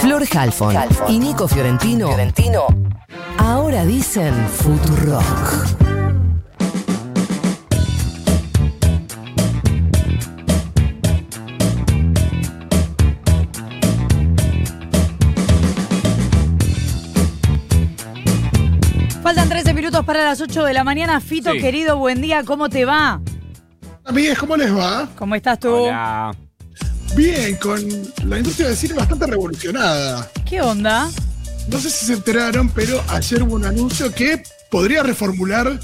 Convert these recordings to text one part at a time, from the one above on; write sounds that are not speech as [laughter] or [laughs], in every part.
Flor Halfon y Nico Fiorentino, Fiorentino ahora dicen Futurock. Faltan 13 minutos para las 8 de la mañana. Fito, Sí. querido, buen día. ¿Cómo te va? Amigues, ¿cómo les va? ¿Cómo estás tú? Hola. Bien, con la industria del cine bastante revolucionada. ¿Qué onda? No sé si se enteraron, pero ayer hubo un anuncio que podría reformular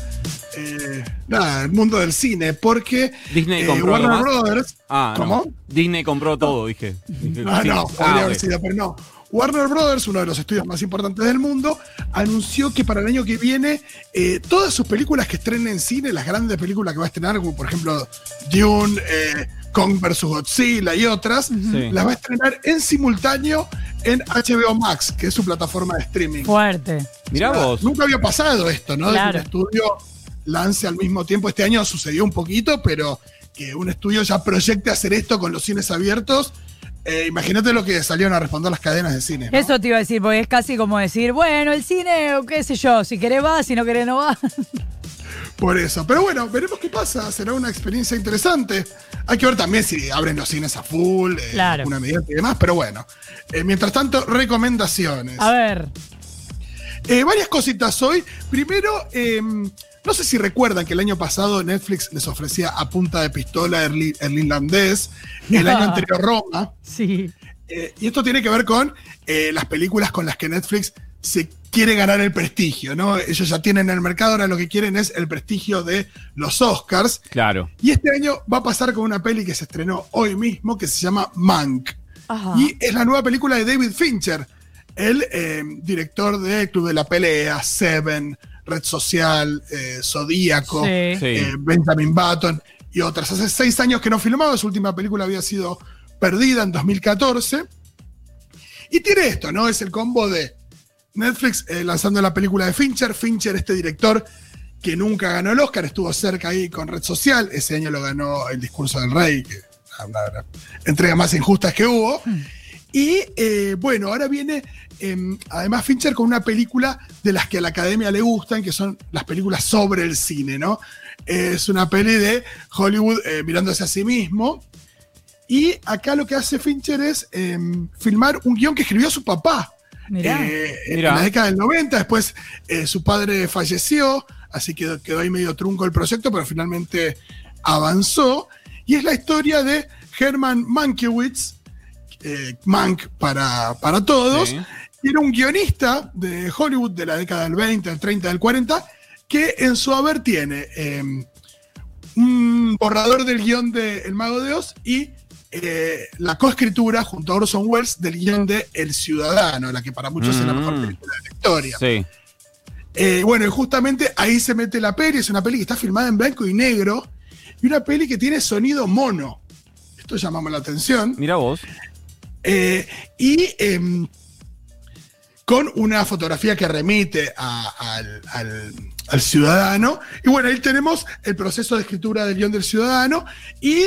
eh, nada, el mundo del cine, porque Disney eh, compró Warner. Brothers. Ah, no. ¿Cómo? Disney compró todo, dije. Dije, Ah, sí. no, Ah, podría haber sido, pero no. Warner Brothers, uno de los estudios más importantes del mundo, anunció que para el año que viene eh, todas sus películas que estrenen en cine, las grandes películas que va a estrenar, como por ejemplo Dune, eh, Kong vs. Godzilla y otras, Sí. las va a estrenar en simultáneo en HBO Max, que es su plataforma de streaming. Fuerte. Mirá O sea, vos. Nunca había pasado esto, ¿no? De que Claro. un estudio lance al mismo tiempo. Este año sucedió un poquito, pero que un estudio ya proyecte hacer esto con los cines abiertos. eh, imagínate lo que salieron a responder las cadenas de cine. ¿no? Eso te iba a decir, porque es casi como decir, bueno, el cine, o qué sé yo, si querés va, si no querés no va. [laughs] Por eso. Pero bueno, veremos qué pasa. Será una experiencia interesante. Hay que ver también si abren los cines a full, eh, Claro. una medida y demás. Pero bueno. Eh, mientras tanto, recomendaciones. A ver. Eh, varias cositas hoy. Primero, eh, no sé si recuerdan que el año pasado Netflix les ofrecía a punta de pistola el, el irlandés, el año [laughs] anterior Roma. Sí. Eh, y esto tiene que ver con las películas con las que Netflix se quiere ganar el prestigio, ¿no? Ellos ya tienen en el mercado, ahora lo que quieren es el prestigio de los Oscars. Claro. Y este año va a pasar con una peli que se estrenó hoy mismo que se llama Mank. Ajá. Y es la nueva película de David Fincher, el eh, director de Club de la Pelea, Seven, Red Social, eh, Zodíaco. Sí. eh, Benjamin Button y otras. Hace seis años que no filmaba, su última película había sido perdida en 2014. Y tiene esto, ¿no? Es el combo de Netflix eh, lanzando la película de Fincher. Fincher, este director que nunca ganó el Oscar, estuvo cerca ahí con Red Social. Ese año lo ganó El Discurso del Rey, que una de las entregas más injustas que hubo. Y eh, bueno, ahora viene em, además Fincher con una película de las que a la academia le gustan, que son las películas sobre el cine, ¿no? Es una peli de Hollywood eh, mirándose a sí mismo. Y acá lo que hace Fincher es em, filmar un guion que escribió su papá. Mirá. Eh, Mirá. En la década del 90, después eh, su padre falleció, así que quedó ahí medio trunco el proyecto, pero finalmente avanzó. Y es la historia de Herman Mankiewicz, eh, Mank para, para todos, Sí. y era un guionista de Hollywood de la década del 20, del 30, del 40, que en su haber tiene eh, un borrador del guion de El Mago de Oz y eh, la coescritura junto a Orson Welles del guion de El Ciudadano, la que para muchos es la mejor Mm. película de la historia. Sí. Eh, bueno, y justamente ahí se mete la peli, es una peli que está filmada en blanco y negro y una peli que tiene sonido mono. Esto llamamos la atención. Mirá vos. Eh, y em, con una fotografía que remite a- al, al- al ciudadano. Y bueno, ahí tenemos el proceso de escritura del guion del ciudadano y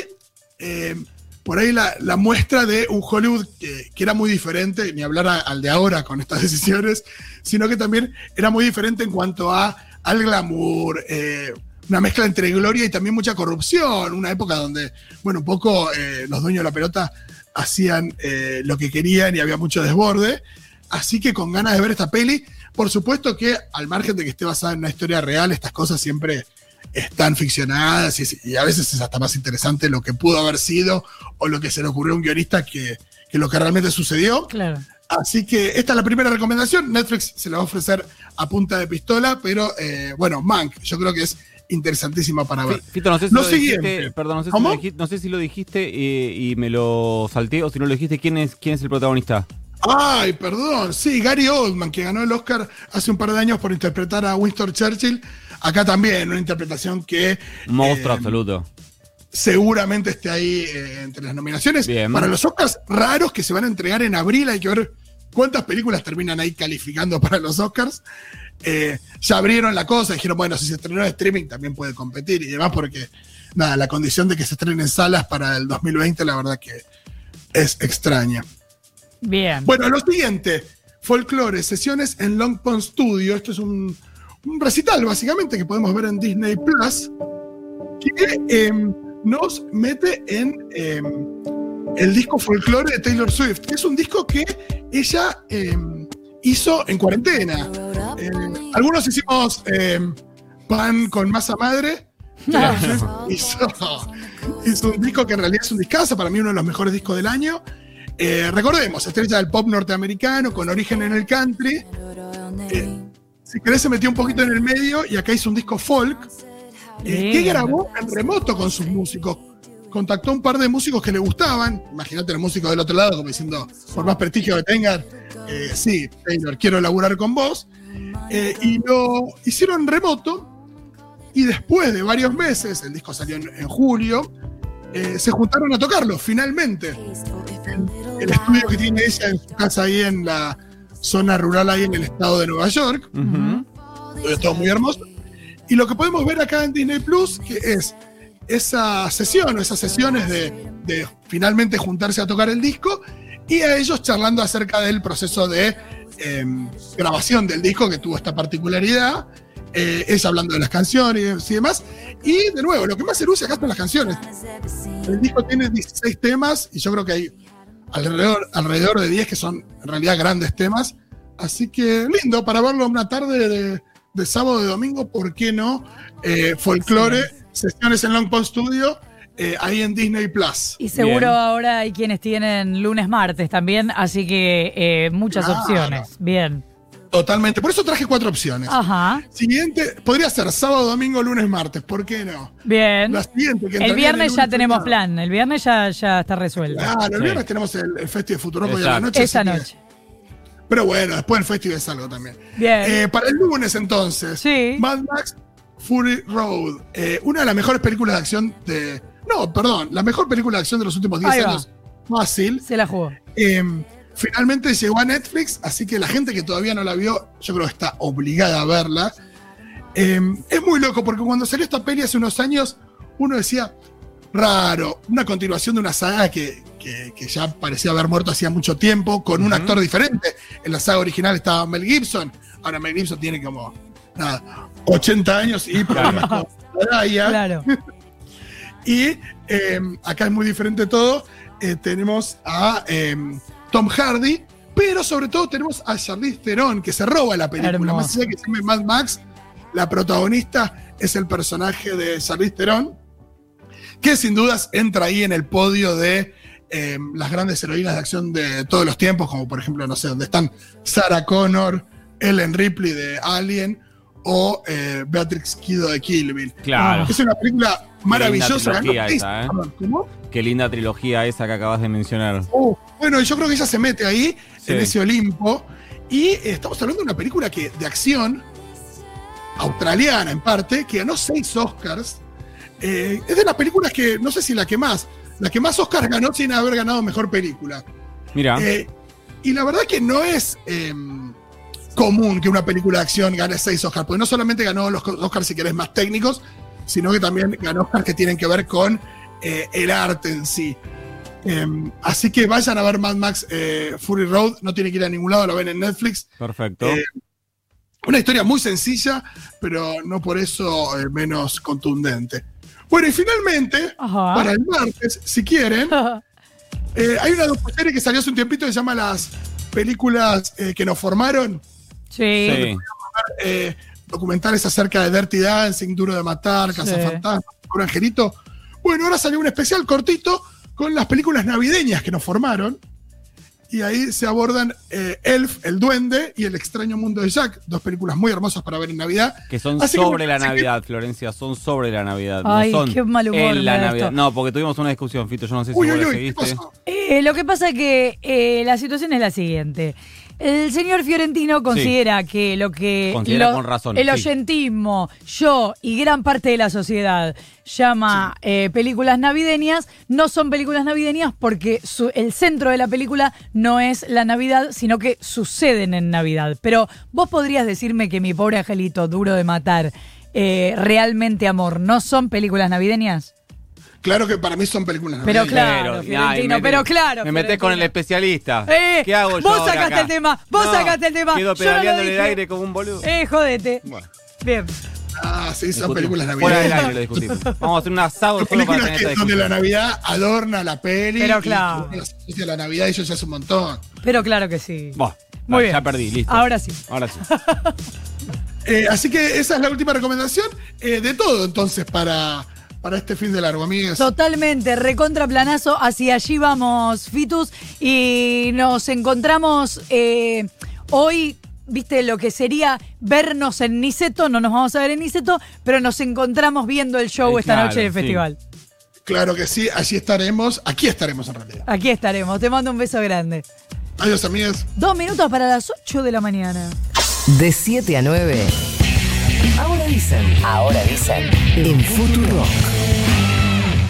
em, por ahí la, muestra de un Hollywood que, era muy diferente, ni hablar al de ahora con estas [laughs] decisiones, sino que también era muy diferente en cuanto a, al glamour. eh, una mezcla entre gloria y también mucha corrupción, una época donde, bueno, un poco eh, los dueños de la pelota hacían eh, lo que querían y había mucho desborde. Así que con ganas de ver esta peli, por supuesto que al margen de que esté basada en una historia real, estas cosas siempre están ficcionadas y, y a veces es hasta más interesante lo que pudo haber sido o lo que se le ocurrió a un guionista que, que lo que realmente sucedió. Claro. Así que esta es la primera recomendación. Netflix se la va a ofrecer a punta de pistola, pero eh, bueno, Mank, yo creo que es interesantísima para ver. Fi- Fito, no sé si Lo lo, dijiste. Perdón, no sé, si lo, dijiste, no sé si lo dijiste eh, y me lo salté o si no lo dijiste. ¿Quién es, quién es el protagonista? Ay, perdón. Sí, Gary Oldman, que ganó el Oscar hace un par de años por interpretar a Winston Churchill. Acá también, una interpretación que monstruo eh, absoluto. seguramente esté ahí eh, entre las nominaciones. Bien. Para los Oscars raros que se van a entregar en abril, hay que ver cuántas películas terminan ahí calificando para los Oscars. Eh, ya abrieron la cosa, dijeron, bueno, si se estrenó en streaming también puede competir y demás, porque nada, la condición de que se estrenen en salas para el 2020, la verdad que es extraña. Bien. Bueno, lo siguiente, folclore, sesiones en Long Pond Studio. Esto es un, un recital, básicamente, que podemos ver en Disney Plus, que em, nos mete en em, el disco folclore de Taylor Swift, que es un disco que ella em, hizo en cuarentena. Eh, algunos hicimos pan con masa madre. Hizo, [laughs] hizo un disco que en realidad es un discazo, para mí uno de los mejores discos del año. Eh, recordemos, estrella del pop norteamericano con origen en el country. Eh, si querés, se metió un poquito en el medio y acá hizo un disco folk eh, que grabó en remoto con sus músicos. Contactó a un par de músicos que le gustaban. Imagínate los músicos del otro lado, como diciendo, por más prestigio que tengan, eh, sí, Taylor, quiero laburar con vos. Eh, y lo hicieron en remoto. Y después de varios meses, el disco salió en, en julio, eh, se juntaron a tocarlo, finalmente. El estudio que tiene ella en su casa ahí en la zona rural, ahí en el estado de Nueva York. Todo todo muy hermoso. Y lo que podemos ver acá en Disney Plus, que es esa sesión o esas sesiones de, de finalmente juntarse a tocar el disco y a ellos charlando acerca del proceso de eh, grabación del disco que tuvo esta particularidad. Eh, ella hablando de las canciones y demás. Y de nuevo, lo que más se luce acá son las canciones. El disco tiene 16 temas y yo creo que hay alrededor, alrededor de 10 que son en realidad grandes temas. Así que lindo para verlo una tarde de, de sábado de domingo, ¿por qué no? Eh, folclore, sesiones en Long Pond Studio, eh, ahí en Disney Plus. Y seguro Bien. ahora hay quienes tienen lunes, martes también, así que eh, muchas Claro. opciones. Bien. Totalmente. Por eso traje cuatro opciones. Ajá. Siguiente, podría ser sábado, domingo, lunes, martes, ¿por qué no? Bien. La siguiente, que El viernes ya tenemos plan. El viernes ya, ya está resuelto. Claro, el Sí. viernes tenemos el, el Festival de Futuropo de la noche. Esa que- noche. Pero bueno, después el festival es algo también. Bien. Eh, para el lunes entonces, Sí. Mad Max Fury Road, eh, una de las mejores películas de acción de... No, perdón, la mejor película de acción de los últimos 10 Ahí va. años. Fácil. Se la jugó. Eh, finalmente llegó a Netflix, así que la gente que todavía no la vio, yo creo que está obligada a verla. Eh, es muy loco, porque cuando salió esta peli hace unos años, uno decía, raro, una continuación de una saga que, que- que ya parecía haber muerto hacía mucho tiempo, con un actor diferente. En la saga original estaba Mel Gibson, ahora Mel Gibson tiene como, nada, 80 años y problemas con. Claro. Y eh, acá es muy diferente todo. Eh, tenemos a eh, Tom Hardy, pero sobre todo tenemos a Charlize Theron, que se roba la película. Hermoso. Más allá que se llame Mad Max, la protagonista es el personaje de Charlize Theron, que sin dudas entra ahí en el podio de eh, las grandes heroínas de acción de todos los tiempos, como por ejemplo, no sé, donde están Sarah Connor, Ellen Ripley de Alien o eh, Beatrix Kido de Kill Bill. Claro. Es una película maravillosa. esa, ¿eh? ¿Cómo? Qué linda trilogía esa que acabas de mencionar. Oh, bueno, yo creo que ella se mete ahí, Sí. en ese Olimpo. Y estamos hablando de una película que, de acción, australiana en parte, que ganó seis Oscars. Eh, es de las películas que, no sé si la que más, la que más Oscars ganó sin haber ganado mejor película. Mira, Eh, y la verdad que no es eh, común que una película de acción gane seis Oscars, porque no solamente ganó los Oscars si querés más técnicos, sino que también ganó Oscars que tienen que ver con eh, el arte en sí. Eh, así que vayan a ver Mad Max eh, Fury Road, no tiene que ir a ningún lado, lo ven en Netflix. perfecto. eh, Una historia muy sencilla, pero no por eso eh, menos contundente. Bueno, y finalmente, Ajá. para el martes, si quieren, [laughs] eh, hay una docuserie que salió hace un tiempito que se llama Las películas eh, que nos formaron. sí. sí. eh, documentales acerca de Dirty Dancing, Duro de Matar, Sí. Cazafantasmas, Un Angelito. Bueno, ahora salió un especial cortito con las películas navideñas que nos formaron. Y ahí se abordan eh, Elf, El Duende y El extraño mundo de Jack, dos películas muy hermosas para ver en Navidad. Que son Así sobre la que- Navidad, Florencia, son sobre la Navidad. Ay, no son qué mal humor en la Navidad. esto. No, porque tuvimos una discusión, Fito, yo no sé si Uy, vos uy, la uy, ¿qué seguiste. pasó? Eh, lo que pasa es que eh, la situación es la siguiente. El señor Fiorentino considera que lo que Considera lo- con razón, el sí. oyentismo, yo y gran parte de la sociedad llama eh, películas navideñas, no son películas navideñas porque su- el centro de la película no es la Navidad, sino que suceden en Navidad. Pero vos podrías decirme que mi pobre angelito, duro de matar, eh, realmente amor, ¿no son películas navideñas? Claro que para mí son películas Pero navideñas. claro, ay, Fiorentino, me- pero claro, Me metés con el especialista. Eh, ¿Qué hago yo? vos ahora sacaste acá? el tema, vos No, sacaste el tema. Quedo Yo no lo pedaleando en el aire como un boludo. Eh, jodete. Bueno. Bien. Ah, sí, son Discutimos. películas Fuera del navideñas. aire lo discutimos. Vamos a hacer un asado para películas tener que, donde la. Navidad adorna la peli. Pero y claro. uno la Navidad y eso ya es un montón. Pero claro que sí. Buah, Muy bien. Ya perdí, listo. Ahora sí. Ahora sí. [laughs] Eh, así que esa es la última recomendación eh, de todo entonces para, para este fin de largo, amigos. Totalmente, recontraplanazo, hacia allí vamos, Fitus, y nos encontramos eh, hoy, viste, lo que sería vernos en Niceto, no nos vamos a ver en Niceto, pero nos encontramos viendo el show Eh, esta claro, noche del sí. festival. Claro que sí, allí estaremos, aquí estaremos en realidad. Aquí estaremos, te mando un beso grande. Adiós, amigas. Dos minutos para las 8 de la mañana. De 7 a 9. Dicen. Ahora dicen. En Futuro.